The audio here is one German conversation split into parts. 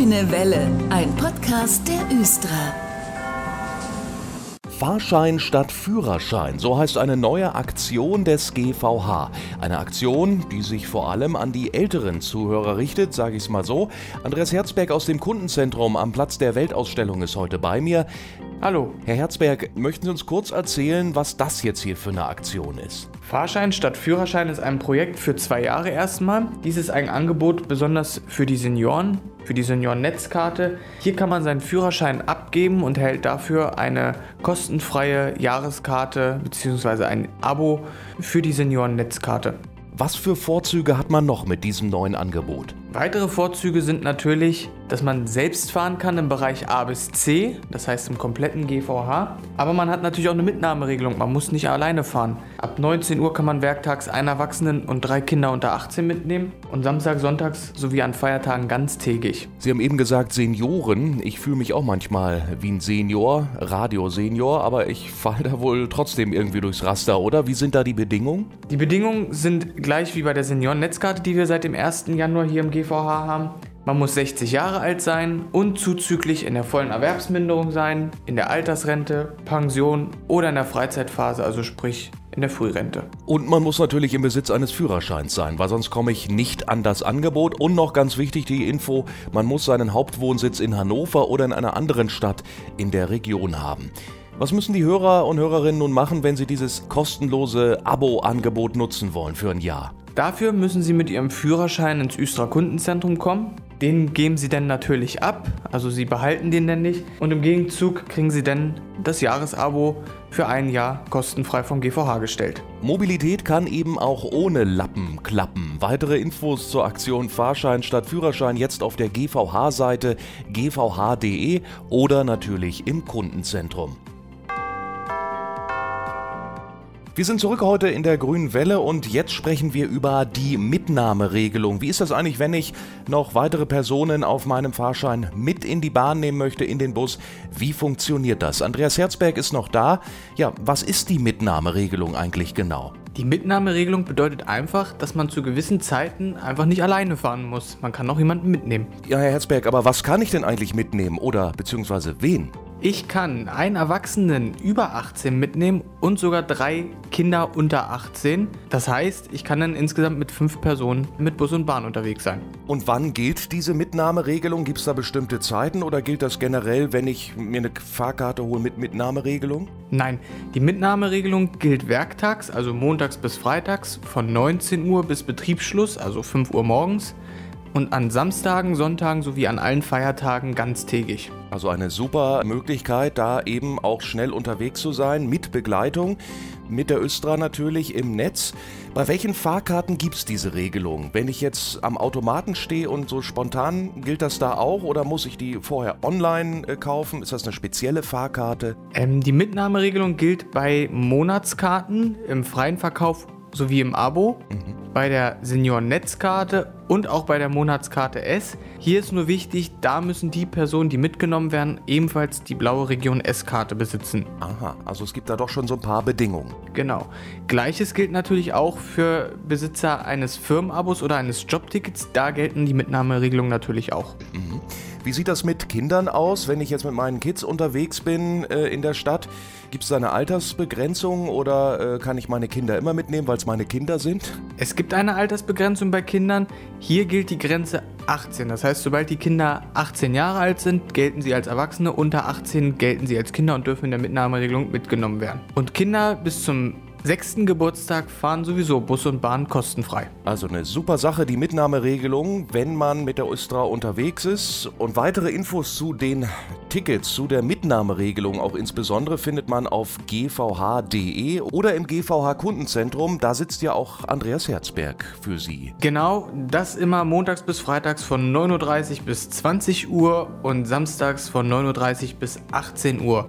Grüne Welle, ein Podcast der Östra. Fahrschein statt Führerschein, so heißt eine neue Aktion des GVH. Eine Aktion, die sich vor allem an die älteren Zuhörer richtet, sage ich es mal so. Andreas Herzberg aus dem Kundenzentrum am Platz der Weltausstellung ist heute bei mir. Hallo. Herr Herzberg, möchten Sie uns kurz erzählen, was das jetzt hier für eine Aktion ist? Fahrschein statt Führerschein ist ein Projekt für zwei Jahre erstmal. Dies ist ein Angebot besonders für die Senioren, für die Senioren-Netzkarte. Hier kann man seinen Führerschein abgeben und erhält dafür eine kostenfreie Jahreskarte bzw. ein Abo für die Senioren-Netzkarte. Was für Vorzüge hat man noch mit diesem neuen Angebot? Weitere Vorzüge sind natürlich, dass man selbst fahren kann im Bereich A bis C, das heißt im kompletten GVH. Aber man hat natürlich auch eine Mitnahmeregelung, man muss nicht alleine fahren. Ab 19 Uhr kann man werktags einen Erwachsenen und drei Kinder unter 18 mitnehmen und Samstag, Sonntags sowie an Feiertagen ganztägig. Sie haben eben gesagt Senioren. Ich fühle mich auch manchmal wie ein Senior, Radiosenior, aber ich falle da wohl trotzdem irgendwie durchs Raster, oder? Wie sind da die Bedingungen? Die Bedingungen sind gleich wie bei der Senioren-Netzkarte, die wir seit dem 1. Januar hier im GVH GVH haben. Man muss 60 Jahre alt sein und zuzüglich in der vollen Erwerbsminderung sein, in der Altersrente, Pension oder in der Freizeitphase, also sprich in der Frührente. Und man muss natürlich im Besitz eines Führerscheins sein, weil sonst komme ich nicht an das Angebot. Und noch ganz wichtig die Info, man muss seinen Hauptwohnsitz in Hannover oder in einer anderen Stadt in der Region haben. Was müssen die Hörer und Hörerinnen nun machen, wenn sie dieses kostenlose Abo-Angebot nutzen wollen für ein Jahr? Dafür müssen Sie mit Ihrem Führerschein ins Östra Kundenzentrum kommen. Den geben Sie dann natürlich ab, also Sie behalten den dann nicht. Und im Gegenzug kriegen Sie dann das Jahresabo für ein Jahr kostenfrei vom GVH gestellt. Mobilität kann eben auch ohne Lappen klappen. Weitere Infos zur Aktion Fahrschein statt Führerschein jetzt auf der GVH-Seite gvh.de oder natürlich im Kundenzentrum. Wir sind zurück heute in der grünen Welle und jetzt sprechen wir über die Mitnahmeregelung. Wie ist das eigentlich, wenn ich noch weitere Personen auf meinem Fahrschein mit in die Bahn nehmen möchte, in den Bus? Wie funktioniert das? Andreas Herzberg ist noch da. Ja, was ist die Mitnahmeregelung eigentlich genau? Die Mitnahmeregelung bedeutet einfach, dass man zu gewissen Zeiten einfach nicht alleine fahren muss. Man kann auch jemanden mitnehmen. Ja, Herr Herzberg, aber was kann ich denn eigentlich mitnehmen oder beziehungsweise wen? Ich kann einen Erwachsenen über 18 mitnehmen und sogar drei Kinder unter 18. Das heißt, ich kann dann insgesamt mit fünf Personen mit Bus und Bahn unterwegs sein. Und wann gilt diese Mitnahmeregelung? Gibt es da bestimmte Zeiten oder gilt das generell, wenn ich mir eine Fahrkarte hole mit Mitnahmeregelung? Nein, die Mitnahmeregelung gilt werktags, also montags bis freitags von 19 Uhr bis Betriebsschluss, also 5 Uhr morgens und an Samstagen, Sonntagen sowie an allen Feiertagen ganztägig. Also eine super Möglichkeit, da eben auch schnell unterwegs zu sein, mit Begleitung, mit der Östra natürlich im Netz. Bei welchen Fahrkarten gibt es diese Regelung? Wenn ich jetzt am Automaten stehe und so spontan, gilt das da auch oder muss ich die vorher online äh, kaufen? Ist das eine spezielle Fahrkarte? Ähm, die Mitnahmeregelung gilt bei Monatskarten im freien Verkauf sowie im Abo. Mhm bei der Senioren-Netzkarte und auch bei der Monatskarte S. Hier ist nur wichtig, da müssen die Personen, die mitgenommen werden, ebenfalls die blaue Region S-Karte besitzen. Aha, also es gibt da doch schon so ein paar Bedingungen. Genau. Gleiches gilt natürlich auch für Besitzer eines Firmenabos oder eines Jobtickets. Da gelten die Mitnahmeregelungen natürlich auch. Mhm. Wie sieht das mit Kindern aus, wenn ich jetzt mit meinen Kids unterwegs bin äh, in der Stadt? Gibt es da eine Altersbegrenzung oder äh, kann ich meine Kinder immer mitnehmen, weil es meine Kinder sind? Es gibt eine Altersbegrenzung bei Kindern. Hier gilt die Grenze 18. Das heißt, sobald die Kinder 18 Jahre alt sind, gelten sie als Erwachsene. Unter 18 gelten sie als Kinder und dürfen in der Mitnahmeregelung mitgenommen werden. Und Kinder bis zum sechsten Geburtstag fahren sowieso Bus und Bahn kostenfrei. Also eine super Sache, die Mitnahmeregelung, wenn man mit der Östra unterwegs ist. Und weitere Infos zu den Tickets, zu der Mitnahmeregelung auch insbesondere findet man auf gvh.de oder im GVH Kundenzentrum. Da sitzt ja auch Andreas Herzberg für Sie. Genau, das immer montags bis freitags von 9.30 Uhr bis 20 Uhr und samstags von 9.30 Uhr bis 18 Uhr.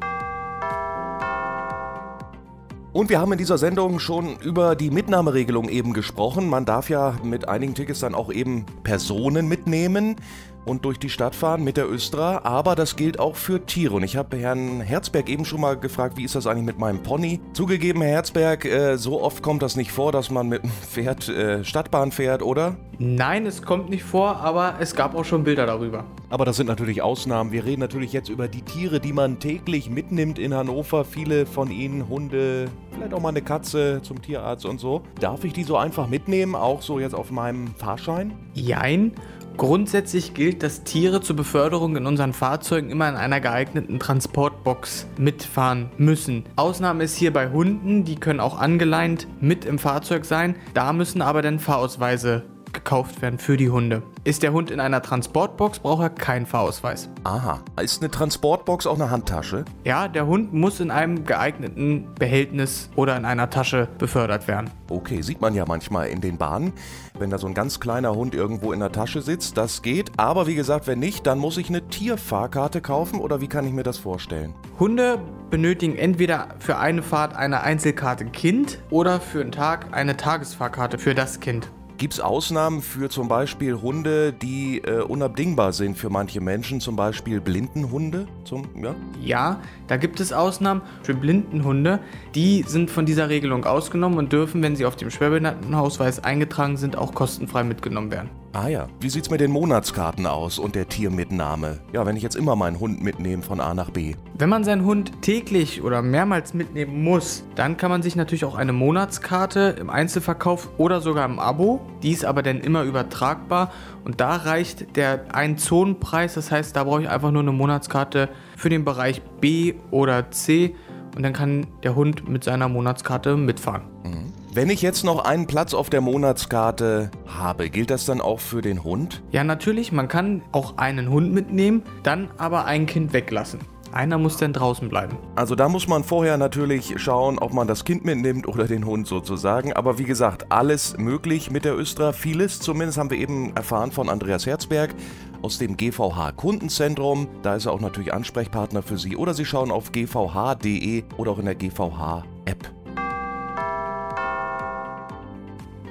Und wir haben in dieser Sendung schon über die Mitnahmeregelung eben gesprochen. Man darf ja mit einigen Tickets dann auch eben Personen mitnehmen. Und durch die Stadt fahren mit der Östra, aber das gilt auch für Tiere. Und ich habe Herrn Herzberg eben schon mal gefragt, wie ist das eigentlich mit meinem Pony? Zugegeben, Herr Herzberg, äh, so oft kommt das nicht vor, dass man mit einem Pferd äh, Stadtbahn fährt, oder? Nein, es kommt nicht vor, aber es gab auch schon Bilder darüber. Aber das sind natürlich Ausnahmen. Wir reden natürlich jetzt über die Tiere, die man täglich mitnimmt in Hannover. Viele von ihnen Hunde, vielleicht auch mal eine Katze zum Tierarzt und so. Darf ich die so einfach mitnehmen, auch so jetzt auf meinem Fahrschein? Jein. Grundsätzlich gilt, dass Tiere zur Beförderung in unseren Fahrzeugen immer in einer geeigneten Transportbox mitfahren müssen. Ausnahme ist hier bei Hunden, die können auch angeleint mit im Fahrzeug sein. Da müssen aber dann Fahrausweise gekauft werden für die Hunde. Ist der Hund in einer Transportbox, braucht er keinen Fahrausweis. Aha. Ist eine Transportbox auch eine Handtasche? Ja, der Hund muss in einem geeigneten Behältnis oder in einer Tasche befördert werden. Okay, sieht man ja manchmal in den Bahnen, wenn da so ein ganz kleiner Hund irgendwo in der Tasche sitzt, das geht. Aber wie gesagt, wenn nicht, dann muss ich eine Tierfahrkarte kaufen oder wie kann ich mir das vorstellen? Hunde benötigen entweder für eine Fahrt eine Einzelkarte Kind oder für einen Tag eine Tagesfahrkarte für das Kind. Gibt es Ausnahmen für zum Beispiel Hunde, die äh, unabdingbar sind für manche Menschen, zum Beispiel Blindenhunde? Zum, ja? Ja, da gibt es Ausnahmen für Blindenhunde. Die sind von dieser Regelung ausgenommen und dürfen, wenn sie auf dem Schwerbehindertenausweis eingetragen sind, auch kostenfrei mitgenommen werden. Ah ja, wie sieht's mit den Monatskarten aus und der Tiermitnahme? Ja, wenn ich jetzt immer meinen Hund mitnehme von A nach B. Wenn man seinen Hund täglich oder mehrmals mitnehmen muss, dann kann man sich natürlich auch eine Monatskarte im Einzelverkauf oder sogar im Abo. Die ist aber dann immer übertragbar und da reicht der Ein-Zonen-Preis. Das heißt, da brauche ich einfach nur eine Monatskarte für den Bereich B oder C und dann kann der Hund mit seiner Monatskarte mitfahren. Wenn ich jetzt noch einen Platz auf der Monatskarte habe, gilt das dann auch für den Hund? Ja, natürlich, man kann auch einen Hund mitnehmen, dann aber ein Kind weglassen. Einer muss dann draußen bleiben. Also da muss man vorher natürlich schauen, ob man das Kind mitnimmt oder den Hund sozusagen. Aber wie gesagt, alles möglich mit der Östra. Vieles zumindest haben wir eben erfahren von Andreas Herzberg aus dem GVH Kundenzentrum. Da ist er auch natürlich Ansprechpartner für Sie. Oder Sie schauen auf gvh.de oder auch in der GVH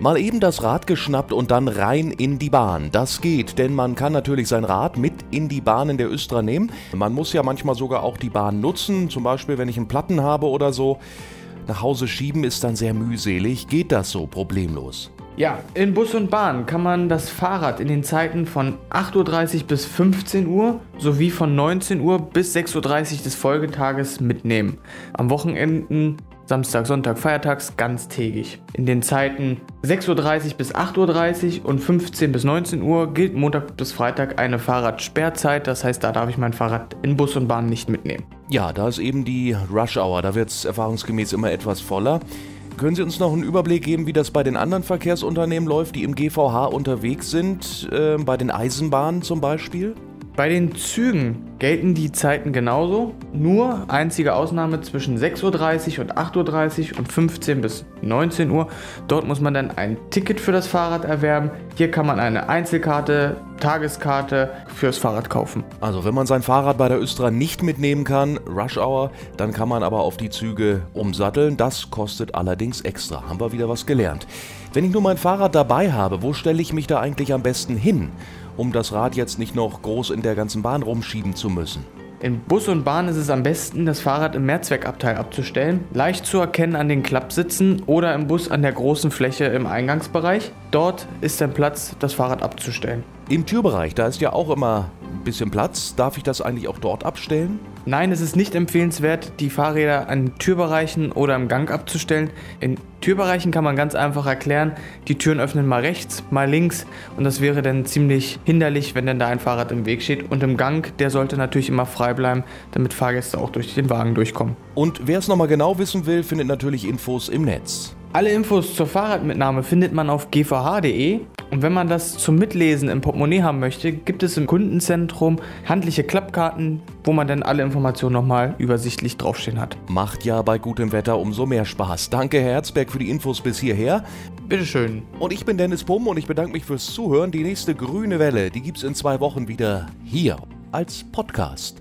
Mal eben das Rad geschnappt und dann rein in die Bahn. Das geht, denn man kann natürlich sein Rad mit in die Bahn in der Östra nehmen. Man muss ja manchmal sogar auch die Bahn nutzen, zum Beispiel wenn ich einen Platten habe oder so. Nach Hause schieben ist dann sehr mühselig. Geht das so problemlos? Ja, in Bus und Bahn kann man das Fahrrad in den Zeiten von 8.30 Uhr bis 15 Uhr sowie von 19 Uhr bis 6.30 Uhr des Folgetages mitnehmen. Am Wochenenden Samstag, Sonntag, Feiertags ganztägig. In den Zeiten 6.30 Uhr bis 8.30 Uhr und 15 bis 19 Uhr gilt Montag bis Freitag eine Fahrradsperrzeit. Das heißt, da darf ich mein Fahrrad in Bus und Bahn nicht mitnehmen. Ja, da ist eben die Rush Hour. Da wird es erfahrungsgemäß immer etwas voller. Können Sie uns noch einen Überblick geben, wie das bei den anderen Verkehrsunternehmen läuft, die im GVH unterwegs sind, äh, bei den Eisenbahnen zum Beispiel? Bei den Zügen gelten die Zeiten genauso, nur einzige Ausnahme zwischen 6.30 Uhr und 8.30 Uhr und 15 bis 19 Uhr. Dort muss man dann ein Ticket für das Fahrrad erwerben. Hier kann man eine Einzelkarte, Tageskarte fürs Fahrrad kaufen. Also wenn man sein Fahrrad bei der Östra nicht mitnehmen kann, Rush Hour, dann kann man aber auf die Züge umsatteln. Das kostet allerdings extra. Haben wir wieder was gelernt. Wenn ich nur mein Fahrrad dabei habe, wo stelle ich mich da eigentlich am besten hin? Um das Rad jetzt nicht noch groß in der ganzen Bahn rumschieben zu müssen. In Bus und Bahn ist es am besten, das Fahrrad im Mehrzweckabteil abzustellen, leicht zu erkennen an den Klappsitzen oder im Bus an der großen Fläche im Eingangsbereich. Dort ist ein Platz, das Fahrrad abzustellen. Im Türbereich, da ist ja auch immer ein bisschen Platz. Darf ich das eigentlich auch dort abstellen? Nein, es ist nicht empfehlenswert, die Fahrräder an Türbereichen oder im Gang abzustellen. In Türbereichen kann man ganz einfach erklären, die Türen öffnen mal rechts, mal links und das wäre dann ziemlich hinderlich, wenn denn da ein Fahrrad im Weg steht. Und im Gang, der sollte natürlich immer frei bleiben, damit Fahrgäste auch durch den Wagen durchkommen. Und wer es nochmal genau wissen will, findet natürlich Infos im Netz. Alle Infos zur Fahrradmitnahme findet man auf gvh.de und wenn man das zum Mitlesen im Portemonnaie haben möchte, gibt es im Kundenzentrum handliche Klappkarten, wo man dann alle Informationen nochmal übersichtlich draufstehen hat. Macht ja bei gutem Wetter umso mehr Spaß. Danke, Herr Herzberg, für die Infos bis hierher. Bitteschön. Und ich bin Dennis Pumm und ich bedanke mich fürs Zuhören. Die nächste grüne Welle, die gibt es in zwei Wochen wieder hier als Podcast.